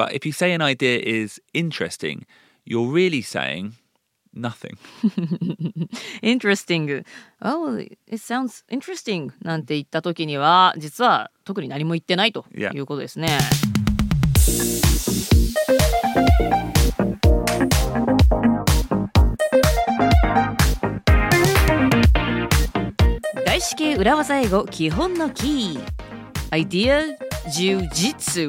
But if you say an idea is interesting, you're really saying nothing. interesting. Oh, it sounds interesting なんて言った時には実は特に何も言ってないと Yeah. いうことですね。外資系裏技英語基本のキーアイディア充実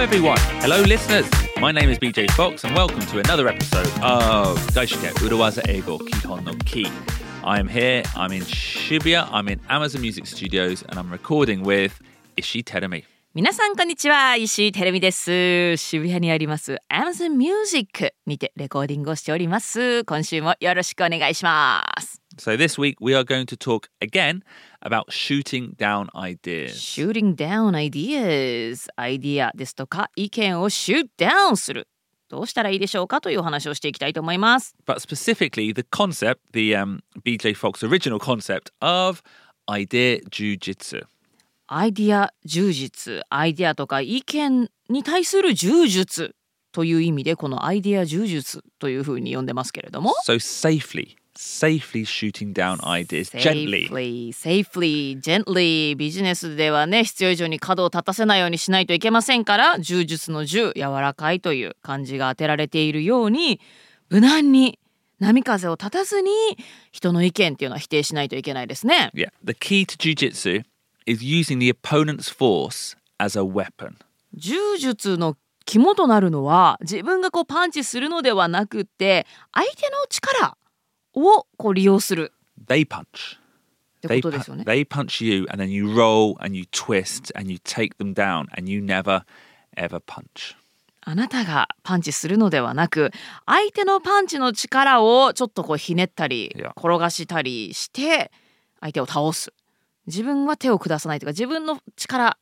everyone. Hello, listeners. My name is BJ Fox, and welcome to another episode of Daisuke Urawaza Eigo Kihon no Ki. I am here. I'm in Shibuya. I'm in Amazon Music Studios, and I'm recording with Ishi Terumi. 皆さんこんにちは石井てるみです渋谷にあります Amazon Music にてレコーディングをしております今週もよろしくお願いします So this week we are going to talk again about shooting down ideas. Shooting down ideas アイディアですとか意見を shoot down するどうしたらいいでしょうかというお話をしていきたいと思います But specifically, the concept, the um, BJ Fox original concept of idea jujitsu. アイディア充実アイディアとか意見に対する柔術という意味でこのアイディア柔術というふうに呼んでますけれども So safely, safely shooting down ideas gently. Safely, safely, gently ビジネスではね必要以上に角を立たせないようにしないといけませんから柔術の柔柔らかいという漢字が当てられているように無難に波風を立たずに人の意見っていうのは否定しないといけないですね Yeah. The key to jujitsu is using the opponent's force as a weapon. 柔術の肝となるのは自分がこうパンチするのではなくって相手の力をこう利用する They punch. They, pu- ね they punch you and then you roll and you twist and you take them down and you never ever punch. あなたがパンチするのではなく相手のパンチの力をちょっとこうひねったり.転がしたりして相手を倒す自分は手を下さないというか自分の力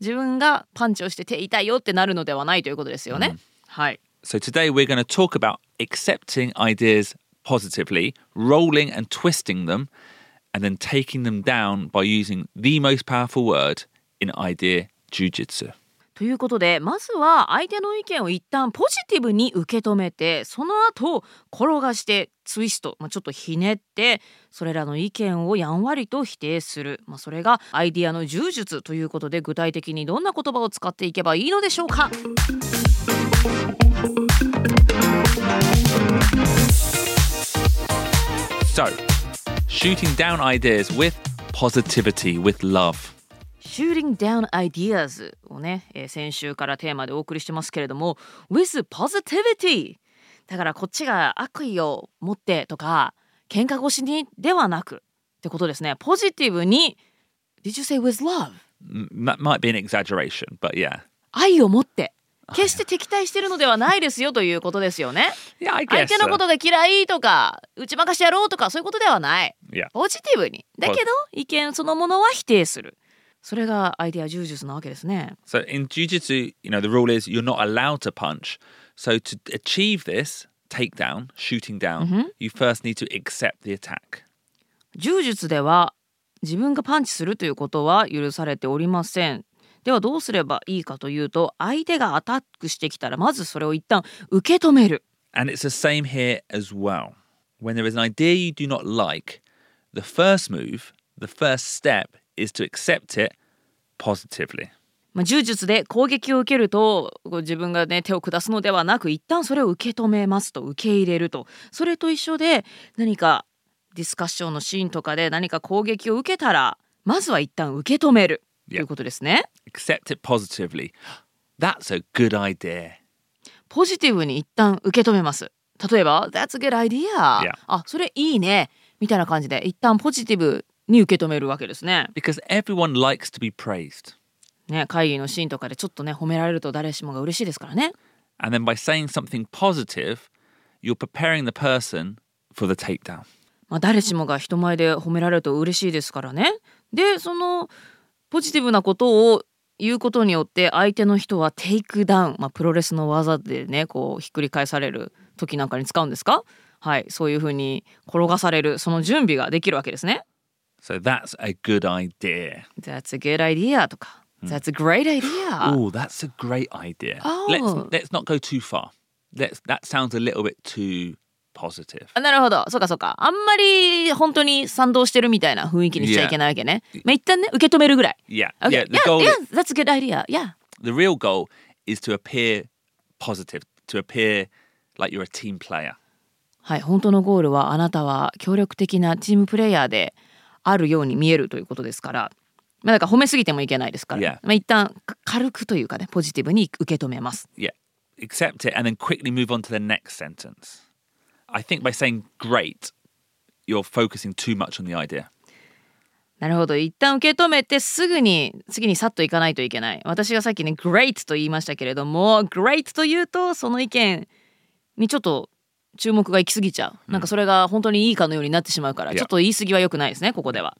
自分がパンチをして手痛いよってなるのではないということですよね、はい。So today we're going to talk about accepting ideas positively, rolling and twisting them, and then taking them down by using the most powerful word in idea jujitsu. ということでまずは相手の意見を一旦ポジティブに受け止めてその後転がしてツイスト、まあ、ちょっとひねってそれらの意見をやんわりと否定する、まあ、それがアイディアの柔術ということで具体的にどんな言葉を使っていけばいいのでしょうか？So, shooting down ideas with positivity, with love. Shooting down ideas をね、えー先週からテーマでお送りしてますけれども with positivity だからこっちが悪意を持ってとか喧嘩腰にではなくってことですねポジティブに Did you say with love? That might be an exaggeration, but yeah. 愛を持って決して敵対してるのではないですよということですよね Yeah, I 相 guess. 手の.ことが嫌いとか打ち負かしてやろうとかそういうことではない Yeah. ポジティブにだけど意見そのものは否定するそれがアイデア柔術なわけですね So in jiu-jitsu, you know, the rule is you're not allowed to punch. So to achieve this takedown, shooting down, you first need to accept the attack. 柔術では自分がパンチするということは許されておりませんではどうすればいいかというと相手がアタックしてきたらまずそれを一旦受け止める And it's the same here as well. When there is an idea you do not like, the first move, the first step is to accept it positively. まあ、柔術で攻撃を受けると自分がね手を下すのではなく一旦それを受け止めますと受け入れるとそれと一緒で何かディスカッションのシーンとかで何か攻撃を受けたらまずは一旦受け止めるということですね。Accept it positively. That's a good idea. ポジティブに一旦受け止めます。例えば「That's a good idea」.あそれいいねみたいな感じで一旦ポジティブに受け止めるわけですね。Because everyone likes to be praised. ね会議のシーンとかでちょっとね褒められると誰しもが嬉しいですからね。And then by saying something positive, you're preparing the person for the takedown. まあ、誰しもが人前で褒められると嬉しいですからね。でそのポジティブなことを言うことによって相手の人はテイクダウン、まあ、プロレスの技でねこうひっくり返される時なんかに使うんですかはいそういうふうに転がされるその準備ができるわけですね So that's a good idea. That's a good idea とか That's a great idea Oh, that's a great idea. Oh. Let's let's not go too far. Let's that sounds a little bit too positive. あなるほどそうかそうかあんまり本当に賛同してるみたいな雰囲気にしちゃいけないわけね、まあ一旦ね受け止めるぐらい Yeah. Okay. Yeah. The yeah, goal yeah, that's a good idea. Yeah. the real goal is to appear positive, to appear like you're a team player. はい、本当のゴールはあなたは協力的なチームプレイヤーであるように見えるということですから、まあ、だから褒めすぎてもいけないですから、Yeah. まあ、一旦か軽くというかねポジティブに受け止めます。Yeah. Accept it and then quickly move on to the next sentence. I think by saying great, you're focusing too much on the idea. なるほど一旦受け止めてすぐに次にさっといかないといけない私がさっきね great と言いましたけれども great というとその意見にちょっと注目が行き過ぎちゃう、なんかそれが本当にいいかのようになってしまうから.ちょっと言い過ぎは良くないですねここでは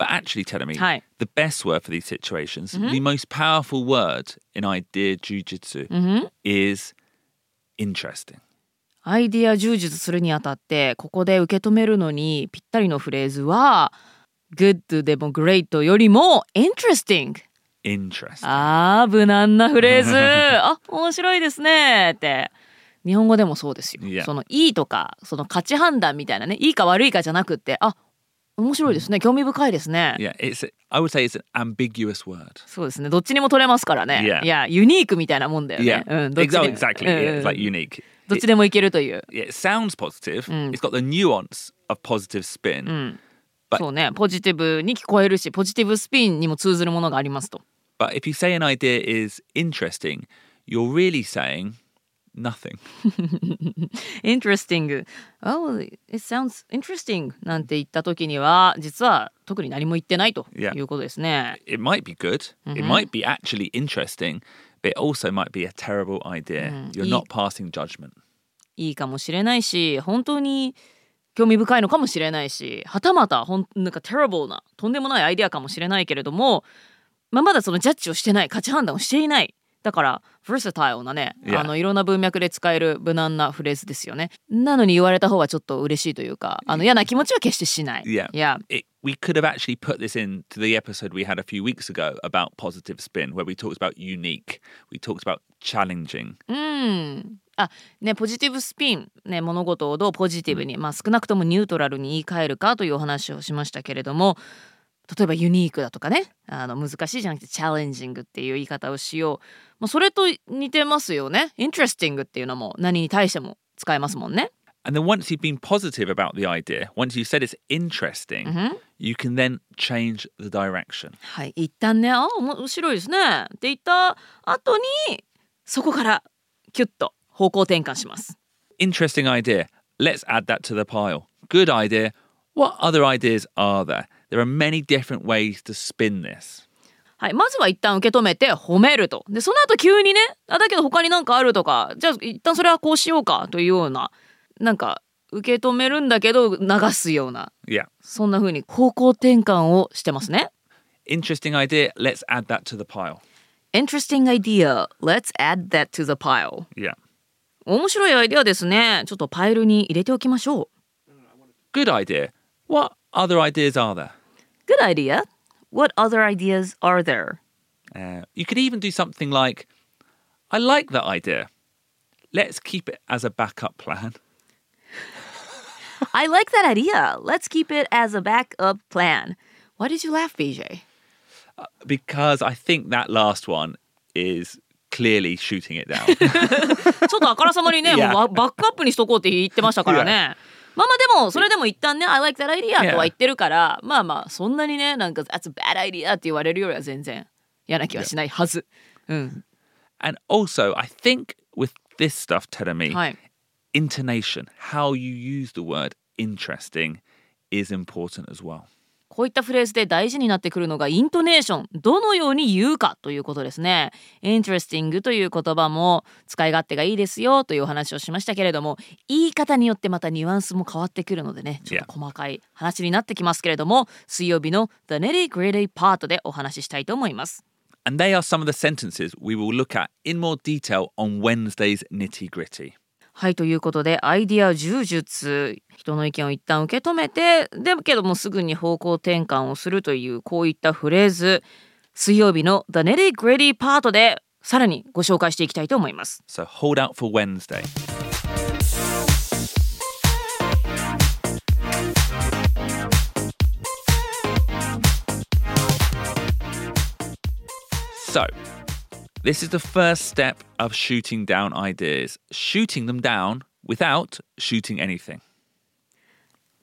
But actually, tell me, Hi. the best word for these situations, the most powerful word in idea jujitsu is interesting. アイディア充実するにあたってここで受け止めるのにぴったりのフレーズは good でも great よりも interesting Interesting. あー無難なフレーズ あ面白いですねって日本語でもそうですよ、Yeah. そのいいとかその価値判断みたいなねいいか悪いかじゃなくってあ面白いですね興味深いですね Yeah, it's. I would say it's an ambiguous word. そうですねどっちにも取れますからね Yeah. いやユニークみたいなもんだよ Yeah, ね、うん、どっち exactly. うん yeah, うん it's like unique. どっちでもいけるという、Yeah, it sounds positive. It's got the nuance of positive spin. But- そうねポジティブに聞こえるしポジティブスピンにも通ずるものがありますと But if you say an idea is interesting, you're really saying nothing. interesting oh it sounds interesting なんて言った時には実は特に何も言ってないと Yeah. いうことですね It might be good. It might be actually interesting, but it also might be a terrible idea. You're not passing judgment. いいかもしれないし本当に興味深いのかもしれないしはたまたほんなんか terrible なとんでもないアイデアかもしれないけれども、まあ、まだそのジャッジをしてない価値判断をしていないだから versatile なね Yeah. あのいろんな文脈で使える無難なフレーズですよねなのに言われた方はちょっと嬉しいというかあの嫌な気持ちは決してしない Yeah. yeah. It, we could have actually put this into the episode we had a few weeks ago about positive spin, where we talked about unique, we talked about challenging. うん。あねポジティブスピン、ね、物事をどうポジティブに、まあ、少なくともニュートラルに言い換えるかというお話をしましたけれども例えばユニークだとかねあの難しいじゃなくてチャレンジングっていう言い方をしよう、まあ、それと似てますよねイントレスティングっていうのも何に対しても使えますもんね And then once you've been positive about the idea, once you said it's interesting, you can then change the direction. はい一旦ねあ面白いですねって言った後にそこからキュッと方向転換します Interesting idea. Let's add that to the pile. Good idea. What other ideas are there? There are many different ways to spin this. はい、まずは一旦受け止めて褒めると。で、その後急にね、あだけど他になんかあるとか、じゃあ一旦それはこうしようかというような、 なんか受け止めるんだけど流すような、Yeah. そんな風に方向転換をしてますね。Interesting idea. Let's add that to the pile. Interesting idea. Let's add that to the pile. Yeah. 面白いアイデアですね。ちょっとパイルに入れておきましょ Good idea. What other ideas are there? う。Good idea. What other ideas are there? Uh, you could even do something like, I like that idea. Let's keep it as a backup plan. I like that idea. Let's keep it as a backup plan. Why did you laugh, BJ? Because I think that last one is clearly shooting it down. ちょっとあからさまにね、 Yeah. もうババックアップにしとこうって言ってましたからね。まあまあでもそれでも一旦ね「I like that idea」 Yeah. とは言ってるからまあまあそんなにねなんか「That's a bad idea」って言われるよりは全然嫌な気はしないはず。うん。 and also, I think with this stuff, telling me, はい。 intonation, how you use the word interesting is important as well. こういったフレーズで大事になってくるのがイントネーションどのように言うかということですね。interesting という言葉も使い勝手がいいですよというお話をしましたけれども言い方によってまたニュアンスも変わってくるのでねちょっと細かい話になってきますけれども水曜日の The Nitty Gritty Part でお話ししたいと思います。And they are some of the sentences we will look at in more detail on Wednesday's nitty gritty. はいということでアイディア柔術人の意見を一旦受け止めてでもけどもすぐに方向転換をするというこういったフレーズ水曜日の The Nitty Gritty パートでさらにご紹介していきたいと思います。So hold out for Wednesday. So, this is the first step of shooting down ideas, shooting them down without shooting anything.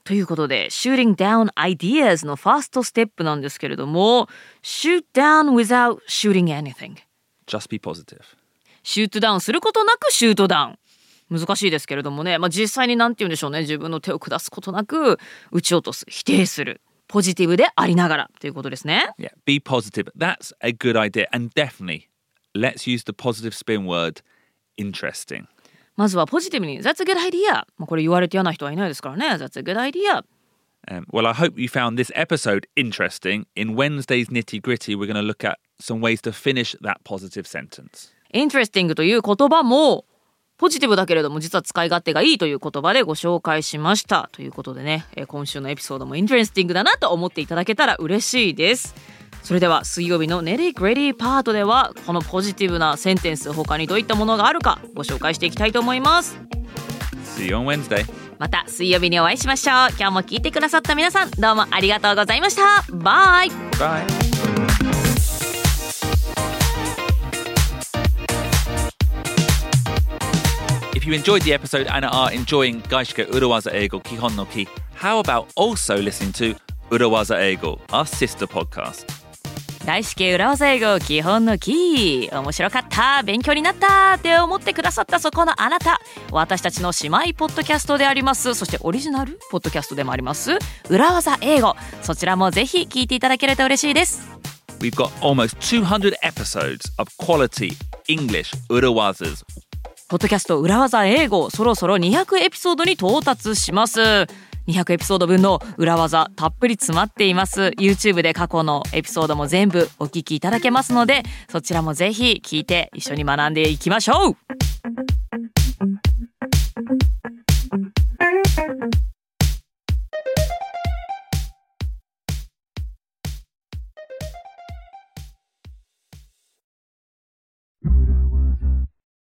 ということで、shooting down ideas のファーストステップなんですけれども、shoot down without shooting anything. Just be positive. シュートダウンすることなくシュートダウン。難しいですけれどもね、まあ、実際に何て言うんでしょうね自分の手を下すことなく撃ち落とす否定するポジティブでありながらということですね。Yeah, be positive. That's a good idea. And definitely, let's use the positive spin word interesting. まずはポジティブに That's a good idea. まあこれ言われて嫌な人はいないですからね。That's a good idea. Um, well, I hope you found this episode interesting. In Wednesday's nitty gritty, we're going to look at some ways to finish that positive sentence. Interesting という言葉もポジティブだけれども実は使い勝手がいいという言葉でご紹介しましたということでね、え今週のエピソードも interesting だなと思っていただけたら嬉しいですそれでは水曜日の nitty gritty パートではこのポジティブな sentence 他にどういったものがあるかご紹介していきたいと思います See you on Wednesday また水曜日にお会いしましょう今日も聞いてくださった皆さんどうもありがとうございましたバイバイ If you enjoyed the episode and are enjoying Gaishike Urawaza Eigo Kihon no Ki, how about also listening to Urawaza Eigo, our sister podcast? 大式裏技英語基本のキー面白かった勉強になったって思ってくださったそこのあなた私たちの姉妹ポッドキャストであります。そしてオリジナルポッドキャストでもあります裏技英語。そちらもぜひ聞いていただけると嬉しいです。We've got almost 200 episodes of quality English 裏技ポッドキャスト裏技英語そろそろ200エピソードに到達します200エピソード分の裏技たっぷり詰まっています。YouTube で過去のエピソードも全部お聞きいただけますのでそちらもぜひ聞いて一緒に学んでいきましょう。